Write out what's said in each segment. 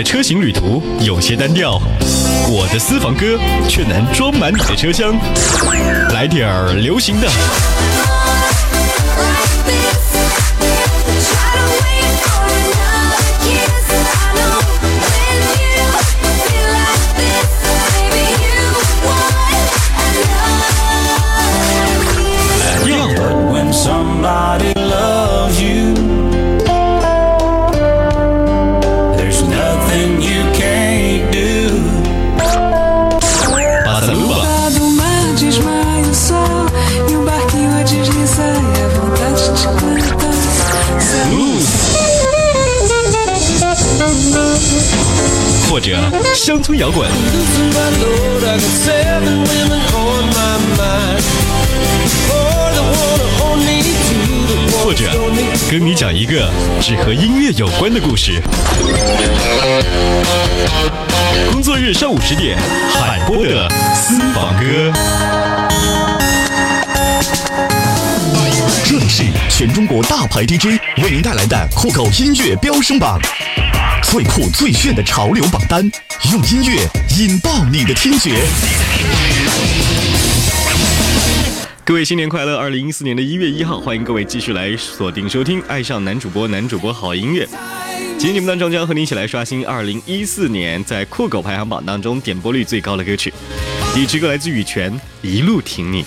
的车型旅途有些单调，我的私房歌却能装满你的车厢。来点儿流行的，and only two, the 或者跟你讲一个只和音乐有关的故事。工作日上午十点，海波的私房歌。这里是全中国大牌 DJ 为您带来的酷狗音乐飙升榜，最酷最炫的潮流榜单，用音乐引爆你的听觉。各位新年快乐！二零一四年的一月一号，欢迎各位继续来锁定收听《爱上男主播男主播好音乐》。今天节目当中将和你一起来刷新二零一四年在酷狗排行榜当中点播率最高的歌曲。第一支歌来自羽泉，《一路挺你》。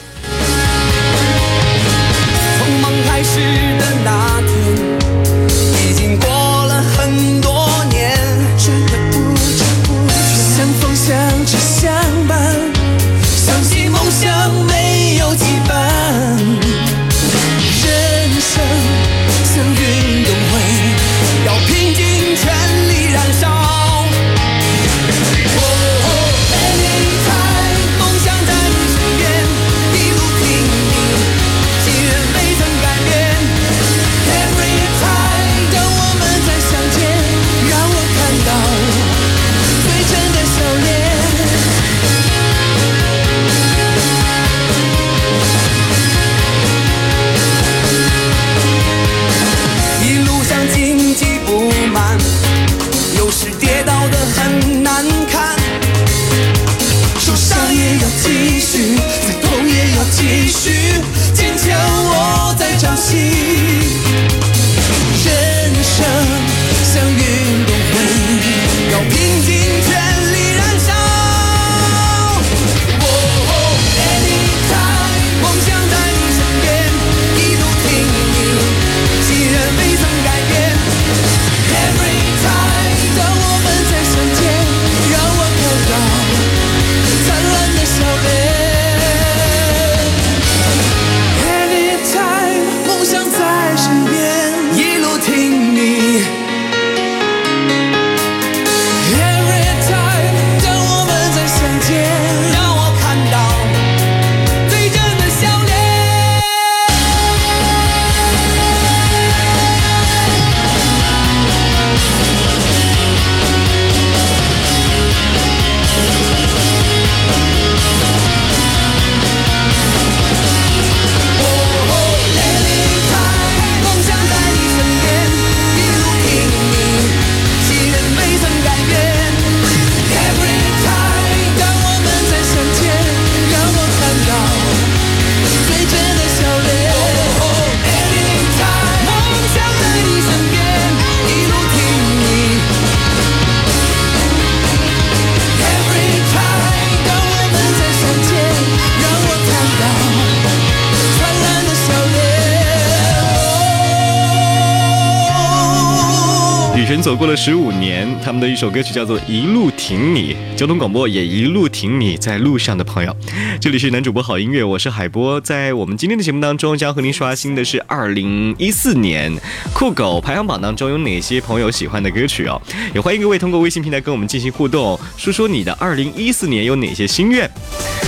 走过了十五年，他们的一首歌曲叫做《一路挺你》，交通广播也一路挺你，在路上的朋友。这里是男主播好音乐，我是海波。在我们今天的节目当中，将和您刷新的是二零一四年酷狗排行榜当中有哪些朋友喜欢的歌曲哦。也欢迎各位通过微信平台跟我们进行互动，说说你的二零一四年有哪些心愿。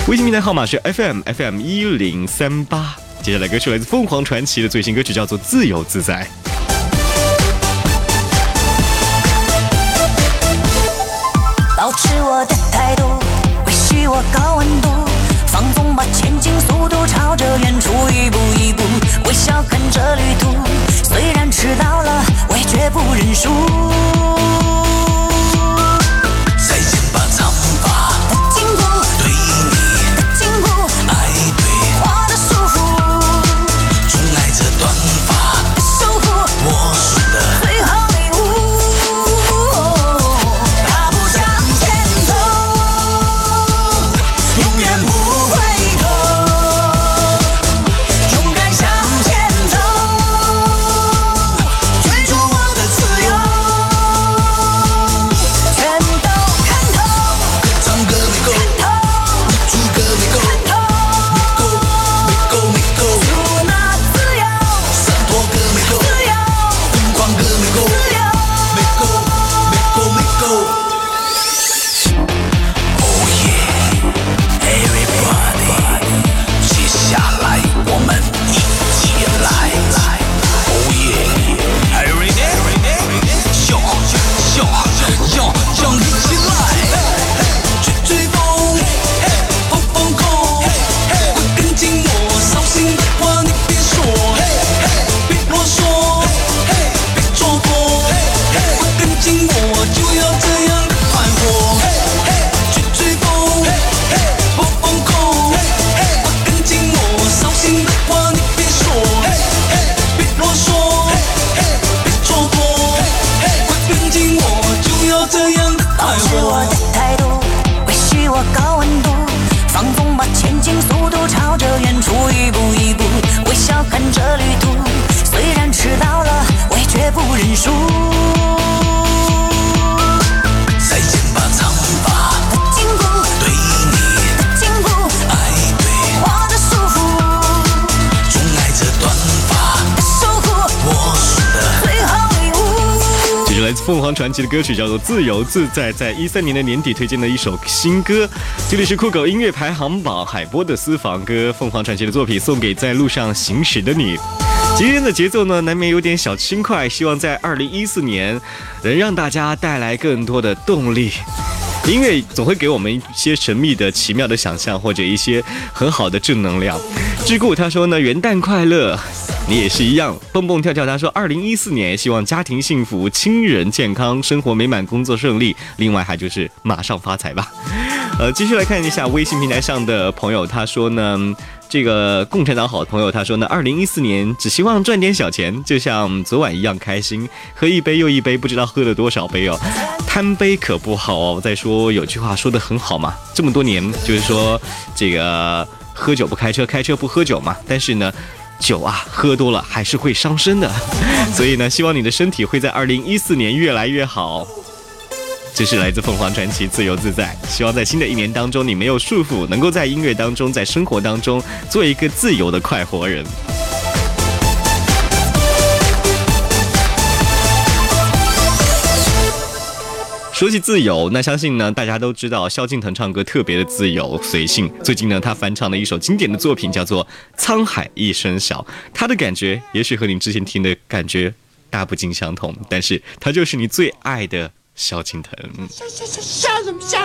微信平台号码是 FM FM 一零三八。接下来歌曲来自凤凰传奇的最新歌曲叫做《自由自在》。高温度，放纵吧前进速度，朝着远处一步一步，微笑看着旅途。虽然迟到了，我也绝不认输。认输。再见吧，长发，禁锢对你的禁锢，爱对，我的束缚钟爱这短发，的守护，我输的。最后礼物。这是来自凤凰传奇的歌曲，叫做《自由自在》，在一三年的年底推荐的一首新歌。这里是酷狗音乐排行榜海波的私房歌，凤凰传奇的作品送给在路上行驶的你。今天的节奏呢，难免有点小轻快，希望在二零一四年能让大家带来更多的动力。音乐总会给我们一些神秘的、奇妙的想象，或者一些很好的正能量。志固他说呢，元旦快乐，你也是一样。蹦蹦跳跳他说，二零一四年希望家庭幸福、亲人健康、生活美满、工作顺利。另外还就是马上发财吧。呃，继续来看一下微信平台上的朋友，他说呢，这个共产党好朋友他说呢，二零一四年只希望赚点小钱，就像昨晚一样开心，喝一杯又一杯，不知道喝了多少杯哦。贪杯可不好哦。再说有句话说的很好嘛，这么多年就是说这个喝酒不开车，开车不喝酒嘛。但是呢。酒啊，喝多了还是会伤身的，所以呢，希望你的身体会在二零一四年越来越好。这是来自凤凰传奇《自由自在》，希望在新的一年当中，你没有束缚，能够在音乐当中，在生活当中做一个自由的快活人。说起自由，那相信呢，大家都知道萧敬腾唱歌特别的自由随性。最近呢，他翻唱了一首经典的作品，叫做《沧海一声笑》，他的感觉也许和你之前听的感觉大不尽相同，但是他就是你最爱的萧敬腾。笑笑笑笑什么笑？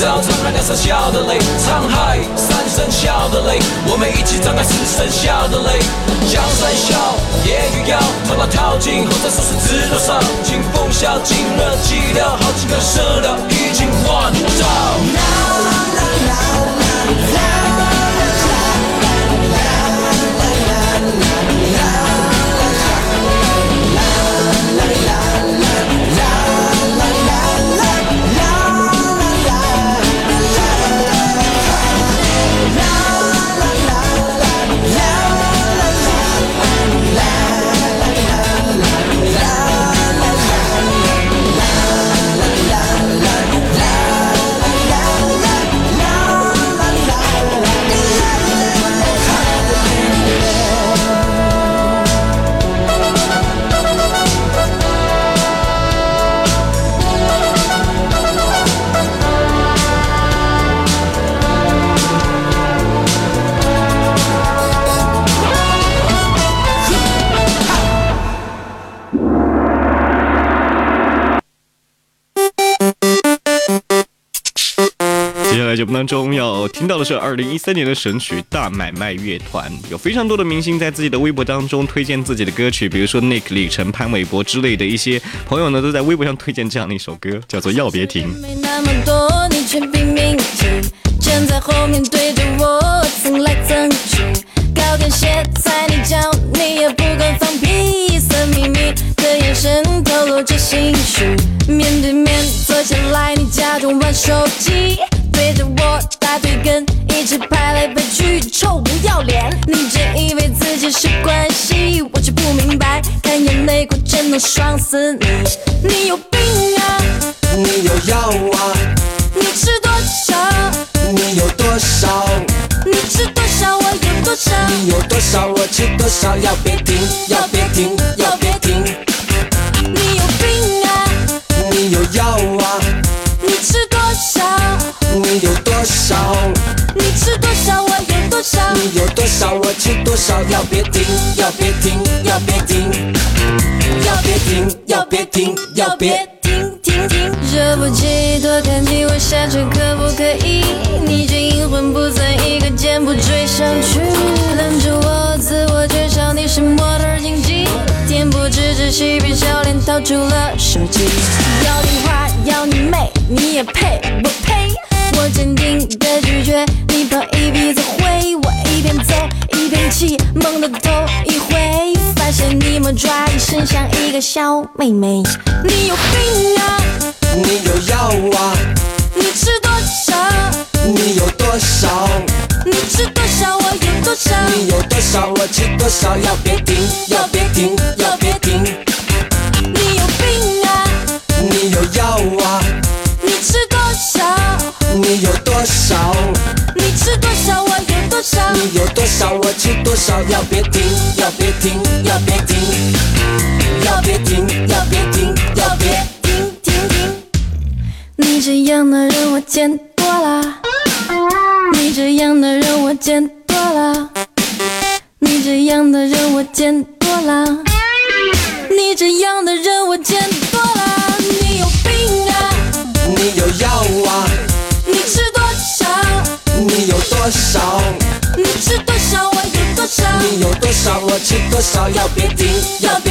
自己今朝沧海两声笑的泪，沧海三声笑的泪，我们一起张开四声笑的泪。江山笑，夜雨遥，头脑淘尽后在数十知多少。清风笑，今日寂寥，好几个色调，已经换到。当中要听到的是二零一三年的神曲大买卖乐团，有非常多的明星在自己的微博当中推荐自己的歌曲，比如说 Nick 李晨、潘玮柏之类的一些朋友呢，都在微博上推荐这样的一首歌，叫做《要别停》。面对面坐下来，你假装玩手机，是关系，我却不明白，看眼内裤真能爽死你，你有病啊！你有药啊？你吃多少？你有多少？你吃多少？我有多少？你有多少？我吃多少？要吃多少？要别停，要别停，要别停！要别停，要别停，要别停停停！惹不起，多看几我下车可不可以？你这阴魂不散，一个箭步追上去，拦住我，自我介绍你是模特儿经济，恬不知耻，嬉皮笑脸掏出了手机，要电话要你妹，你也配？不配！我坚定的拒绝，头一回，发现你魔爪一伸像一个小妹妹，你有病啊！你有药啊？你吃多少？你有多少？你吃多少？我有多少？你有多少？我吃多少？要别停，要别停，要别要别停，要别停，要别停！要别停，要别停，要别停停停！你这样的人我见多了，你这样的人我见多了，你这样的人我见多了，你这样的人少？要别停，要别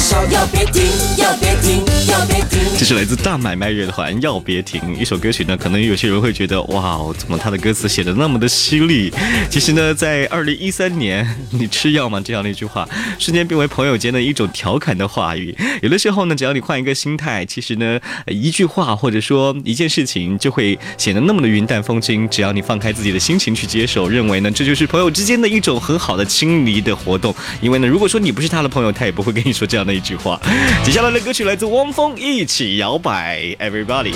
手？要别停，要别停，要别停！这是来自大买卖乐团《要别停》一首歌曲呢，可能有些人会觉得，哇，怎么他的歌词写的那么的犀利？其实呢，在二零一三年，你吃药吗？这样的一句话，瞬间变为朋友间的一种调侃的话语。有的时候呢，只要你换一个心态，其实呢，一句话或者说一件事情，就会显得那么的云淡风轻。只要你放开自己的心情去接受，认为呢，这就是朋友之间的一种很好的亲昵的活动。因为呢，如果说你不是他的朋友，他也不会跟你说这样的那句话。接下来的歌曲来自汪峰，《一起摇摆》，Everybody。